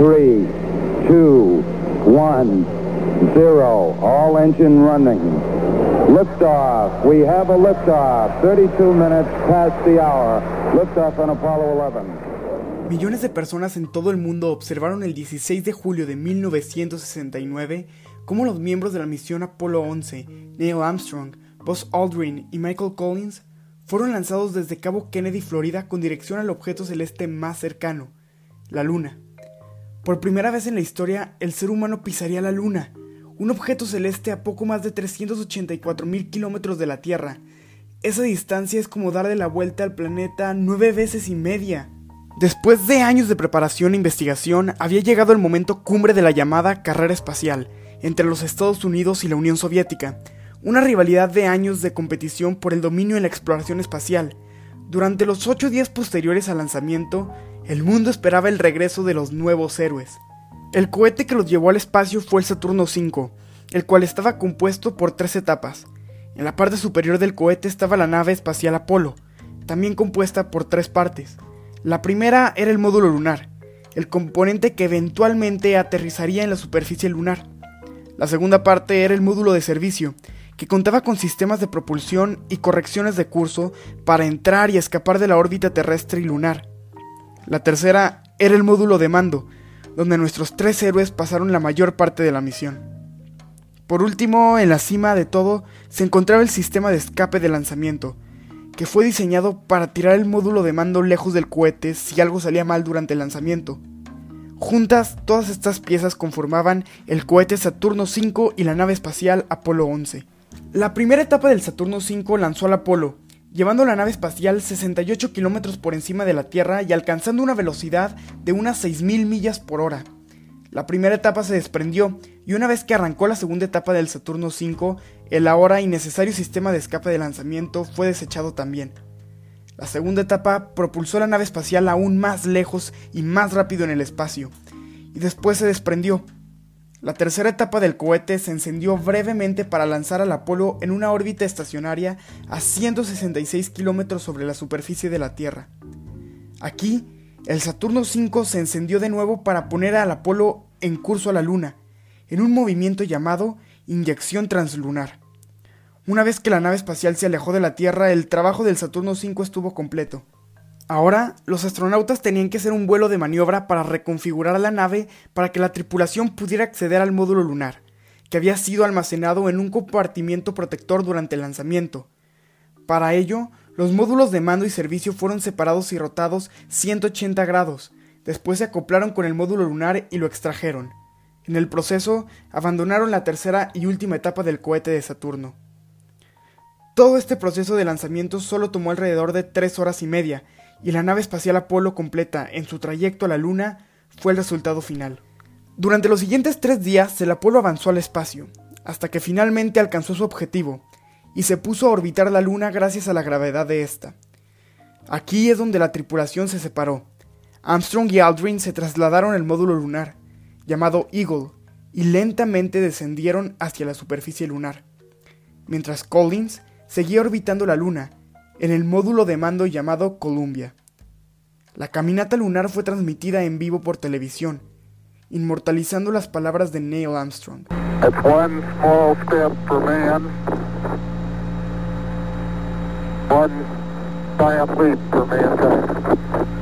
three, two, one, zero. All engine running. Liftoff. We have a liftoff. 32 minutes past the hour. Liftoff on Apollo 11. Millones de personas en todo el mundo observaron el 16 de julio de 1969 cómo los miembros de la misión Apolo 11, Neil Armstrong, Buzz Aldrin y Michael Collins, fueron lanzados desde Cabo Kennedy, Florida, con dirección al objeto celeste más cercano, la Luna. Por primera vez en la historia, el ser humano pisaría la Luna, un objeto celeste a poco más de 384 mil kilómetros de la Tierra. Esa distancia es como darle la vuelta al planeta nueve veces y media. Después de años de preparación e investigación, había llegado el momento cumbre de la llamada carrera espacial entre los Estados Unidos y la Unión Soviética, una rivalidad de años de competición por el dominio en la exploración espacial. Durante los ocho días posteriores al lanzamiento, el mundo esperaba el regreso de los nuevos héroes. El cohete que los llevó al espacio fue el Saturno V, el cual estaba compuesto por tres etapas. En la parte superior del cohete estaba la nave espacial Apolo, también compuesta por tres partes. La primera era el módulo lunar, el componente que eventualmente aterrizaría en la superficie lunar. La segunda parte era el módulo de servicio, que contaba con sistemas de propulsión y correcciones de curso para entrar y escapar de la órbita terrestre y lunar. La tercera era el módulo de mando, donde nuestros tres héroes pasaron la mayor parte de la misión. Por último, en la cima de todo, se encontraba el sistema de escape de lanzamiento, que fue diseñado para tirar el módulo de mando lejos del cohete si algo salía mal durante el lanzamiento. Juntas, todas estas piezas conformaban el cohete Saturno V y la nave espacial Apolo 11. La primera etapa del Saturno V lanzó al Apolo, llevando la nave espacial 68 kilómetros por encima de la Tierra y alcanzando una velocidad de unas 6.000 millas por hora. La primera etapa se desprendió y una vez que arrancó la segunda etapa del Saturno V, el ahora innecesario sistema de escape de lanzamiento fue desechado también. La segunda etapa propulsó la nave espacial aún más lejos y más rápido en el espacio, y después se desprendió, la tercera etapa del cohete se encendió brevemente para lanzar al Apolo en una órbita estacionaria a 166 kilómetros sobre la superficie de la Tierra. Aquí, el Saturno V se encendió de nuevo para poner al Apolo en curso a la Luna, en un movimiento llamado inyección translunar. Una vez que la nave espacial se alejó de la Tierra, el trabajo del Saturno V estuvo completo. Ahora, los astronautas tenían que hacer un vuelo de maniobra para reconfigurar la nave para que la tripulación pudiera acceder al módulo lunar, que había sido almacenado en un compartimiento protector durante el lanzamiento. Para ello, los módulos de mando y servicio fueron separados y rotados 180 grados, después se acoplaron con el módulo lunar y lo extrajeron. En el proceso, abandonaron la tercera y última etapa del cohete de Saturno. Todo este proceso de lanzamiento solo tomó alrededor de tres horas y media, y la nave espacial Apolo completa en su trayecto a la Luna fue el resultado final. Durante los siguientes tres días el Apolo avanzó al espacio, hasta que finalmente alcanzó su objetivo, y se puso a orbitar la Luna gracias a la gravedad de esta. Aquí es donde la tripulación se separó. Armstrong y Aldrin se trasladaron al módulo lunar, llamado Eagle, y lentamente descendieron hacia la superficie lunar, mientras Collins seguía orbitando la Luna, en el módulo de mando llamado Columbia. La caminata lunar fue transmitida en vivo por televisión, inmortalizando las palabras de Neil Armstrong.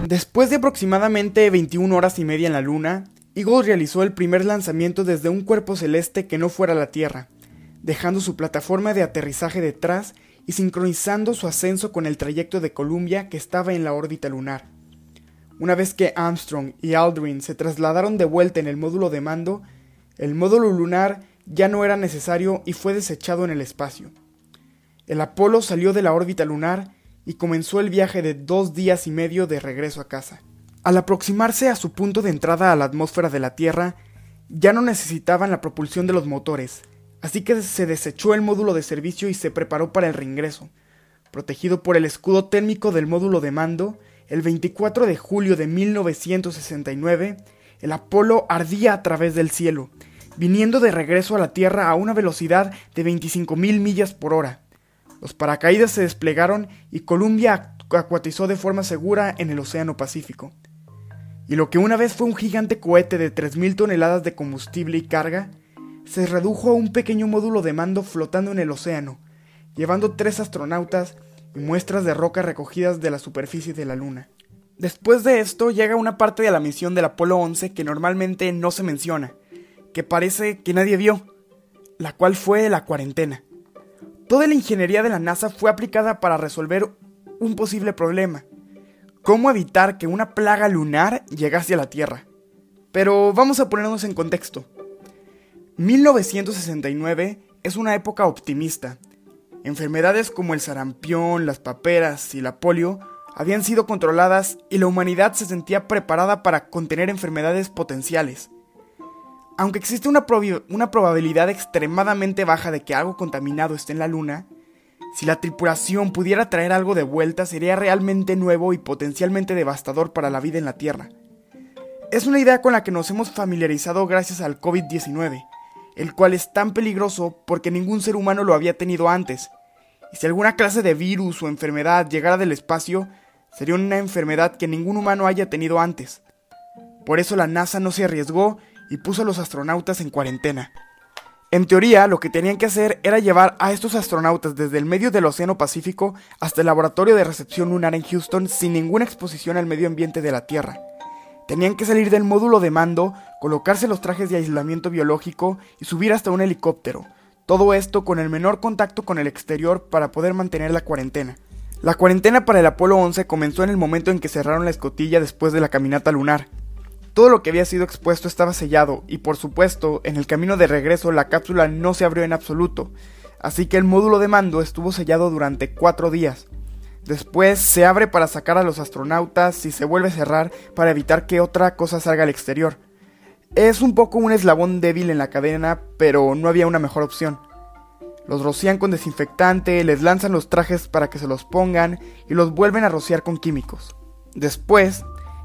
Después de aproximadamente 21 horas y media en la Luna, Eagle realizó el primer lanzamiento desde un cuerpo celeste que no fuera la Tierra, dejando su plataforma de aterrizaje detrás y sincronizando su ascenso con el trayecto de Columbia que estaba en la órbita lunar. Una vez que Armstrong y Aldrin se trasladaron de vuelta en el módulo de mando, el módulo lunar ya no era necesario y fue desechado en el espacio. El Apolo salió de la órbita lunar y comenzó el viaje de dos días y medio de regreso a casa. Al aproximarse a su punto de entrada a la atmósfera de la Tierra, ya no necesitaban la propulsión de los motores, Así que se desechó el módulo de servicio y se preparó para el reingreso. Protegido por el escudo térmico del módulo de mando, el 24 de julio de 1969, el Apolo ardía a través del cielo, viniendo de regreso a la Tierra a una velocidad de 25.000 millas por hora. Los paracaídas se desplegaron y Columbia acuatizó de forma segura en el Océano Pacífico. y lo que una vez fue un gigante cohete de 3.000 toneladas de combustible y carga, se redujo a un pequeño módulo de mando flotando en el océano, llevando tres astronautas y muestras de roca recogidas de la superficie de la Luna. Después de esto llega una parte de la misión del Apolo 11 que normalmente no se menciona, que parece que nadie vio, la cual fue la cuarentena. Toda la ingeniería de la NASA fue aplicada para resolver un posible problema, cómo evitar que una plaga lunar llegase a la Tierra. Pero vamos a ponernos en contexto. 1969 es una época optimista. Enfermedades como el sarampión, las paperas y la polio habían sido controladas y la humanidad se sentía preparada para contener enfermedades potenciales. Aunque existe una, una, probabilidad extremadamente baja de que algo contaminado esté en la Luna, si la tripulación pudiera traer algo de vuelta sería realmente nuevo y potencialmente devastador para la vida en la Tierra. Es una idea con la que nos hemos familiarizado gracias al COVID-19, el cual es tan peligroso porque ningún ser humano lo había tenido antes. Y si alguna clase de virus o enfermedad llegara del espacio, sería una enfermedad que ningún humano haya tenido antes. Por eso la NASA no se arriesgó y puso a los astronautas en cuarentena. En teoría, lo que tenían que hacer era llevar a estos astronautas desde el medio del Océano Pacífico hasta el laboratorio de recepción lunar en Houston sin ninguna exposición al medio ambiente de la Tierra. Tenían que salir del módulo de mando, colocarse los trajes de aislamiento biológico y subir hasta un helicóptero. Todo esto con el menor contacto con el exterior para poder mantener la cuarentena. La cuarentena para el Apolo 11 comenzó en el momento en que cerraron la escotilla después de la caminata lunar. Todo lo que había sido expuesto estaba sellado y por supuesto en el camino de regreso la cápsula no se abrió en absoluto, así que el módulo de mando estuvo sellado durante cuatro días. Después se abre para sacar a los astronautas y se vuelve a cerrar para evitar que otra cosa salga al exterior. Es un poco un eslabón débil en la cadena, pero no había una mejor opción. Los rocían con desinfectante, les lanzan los trajes para que se los pongan y los vuelven a rociar con químicos. Después,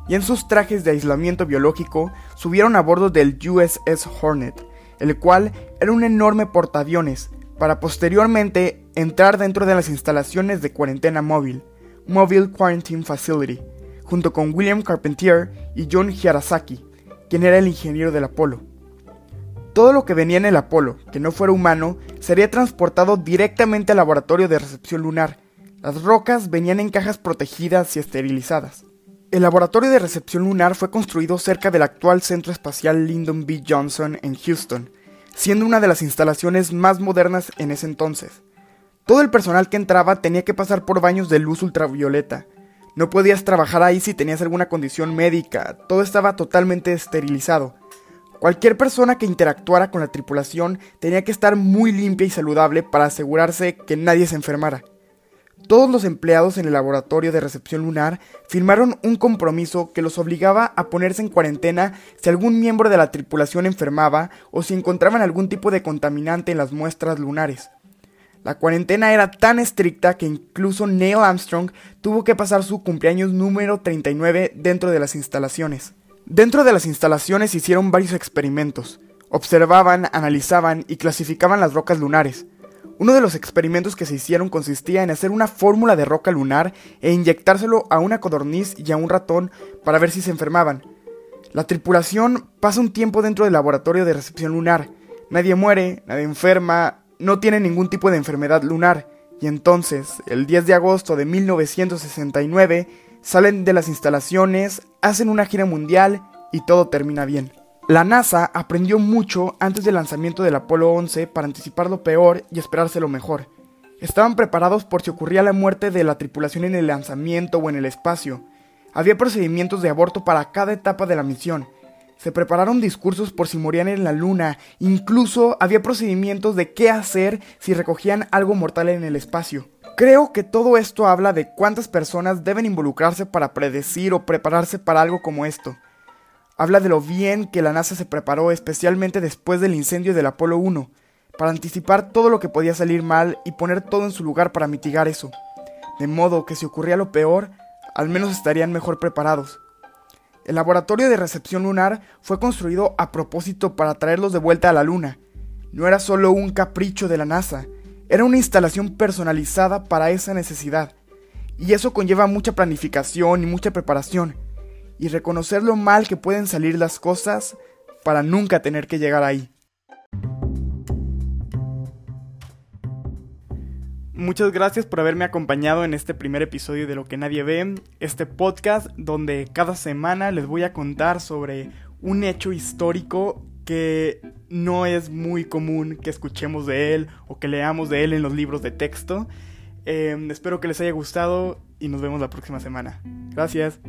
y en sus trajes de aislamiento biológico subieron a bordo del USS Hornet, el cual era un enorme portaaviones, para posteriormente entrar dentro de las instalaciones de cuarentena móvil, Mobile Quarantine Facility, junto con William Carpentier y John Hirasaki, quien era el ingeniero del Apolo. Todo lo que venía en el Apolo, que no fuera humano, sería transportado directamente al laboratorio de recepción lunar. Las rocas venían en cajas protegidas y esterilizadas. El laboratorio de recepción lunar fue construido cerca del actual Centro Espacial Lyndon B. Johnson en Houston, siendo una de las instalaciones más modernas en ese entonces. Todo el personal que entraba tenía que pasar por baños de luz ultravioleta. No podías trabajar ahí si tenías alguna condición médica, todo estaba totalmente esterilizado. Cualquier persona que interactuara con la tripulación tenía que estar muy limpia y saludable para asegurarse que nadie se enfermara. Todos los empleados en el laboratorio de recepción lunar firmaron un compromiso que los obligaba a ponerse en cuarentena si algún miembro de la tripulación enfermaba o si encontraban algún tipo de contaminante en las muestras lunares. La cuarentena era tan estricta que incluso Neil Armstrong tuvo que pasar su cumpleaños número 39 dentro de las instalaciones. Dentro de las instalaciones hicieron varios experimentos. Observaban, analizaban y clasificaban las rocas lunares. Uno de los experimentos que se hicieron consistía en hacer una fórmula de roca lunar e inyectárselo a una codorniz y a un ratón para ver si se enfermaban. La tripulación pasa un tiempo dentro del laboratorio de recepción lunar. Nadie muere, nadie enferma, no tiene ningún tipo de enfermedad lunar. Y entonces, el 10 de agosto de 1969, salen de las instalaciones, hacen una gira mundial y todo termina bien. La NASA aprendió mucho antes del lanzamiento del Apolo 11 para anticipar lo peor y esperarse lo mejor. Estaban preparados por si ocurría la muerte de la tripulación en el lanzamiento o en el espacio. Había procedimientos de aborto para cada etapa de la misión. Se prepararon discursos por si morían en la luna. Incluso había procedimientos de qué hacer si recogían algo mortal en el espacio. Creo que todo esto habla de cuántas personas deben involucrarse para predecir o prepararse para algo como esto. Habla de lo bien que la NASA se preparó especialmente después del incendio del Apolo 1, para anticipar todo lo que podía salir mal y poner todo en su lugar para mitigar eso, de modo que si ocurría lo peor, al menos estarían mejor preparados. El laboratorio de recepción lunar fue construido a propósito para traerlos de vuelta a la Luna. No era solo un capricho de la NASA, era una instalación personalizada para esa necesidad. Y eso conlleva mucha planificación y mucha preparación y reconocer lo mal que pueden salir las cosas para nunca tener que llegar ahí. Muchas gracias por haberme acompañado en este primer episodio de Lo que nadie ve, este podcast donde cada semana les voy a contar sobre un hecho histórico que no es muy común que escuchemos de él o que leamos de él en los libros de texto. Em, espero que les haya gustado y nos vemos la próxima semana. Gracias.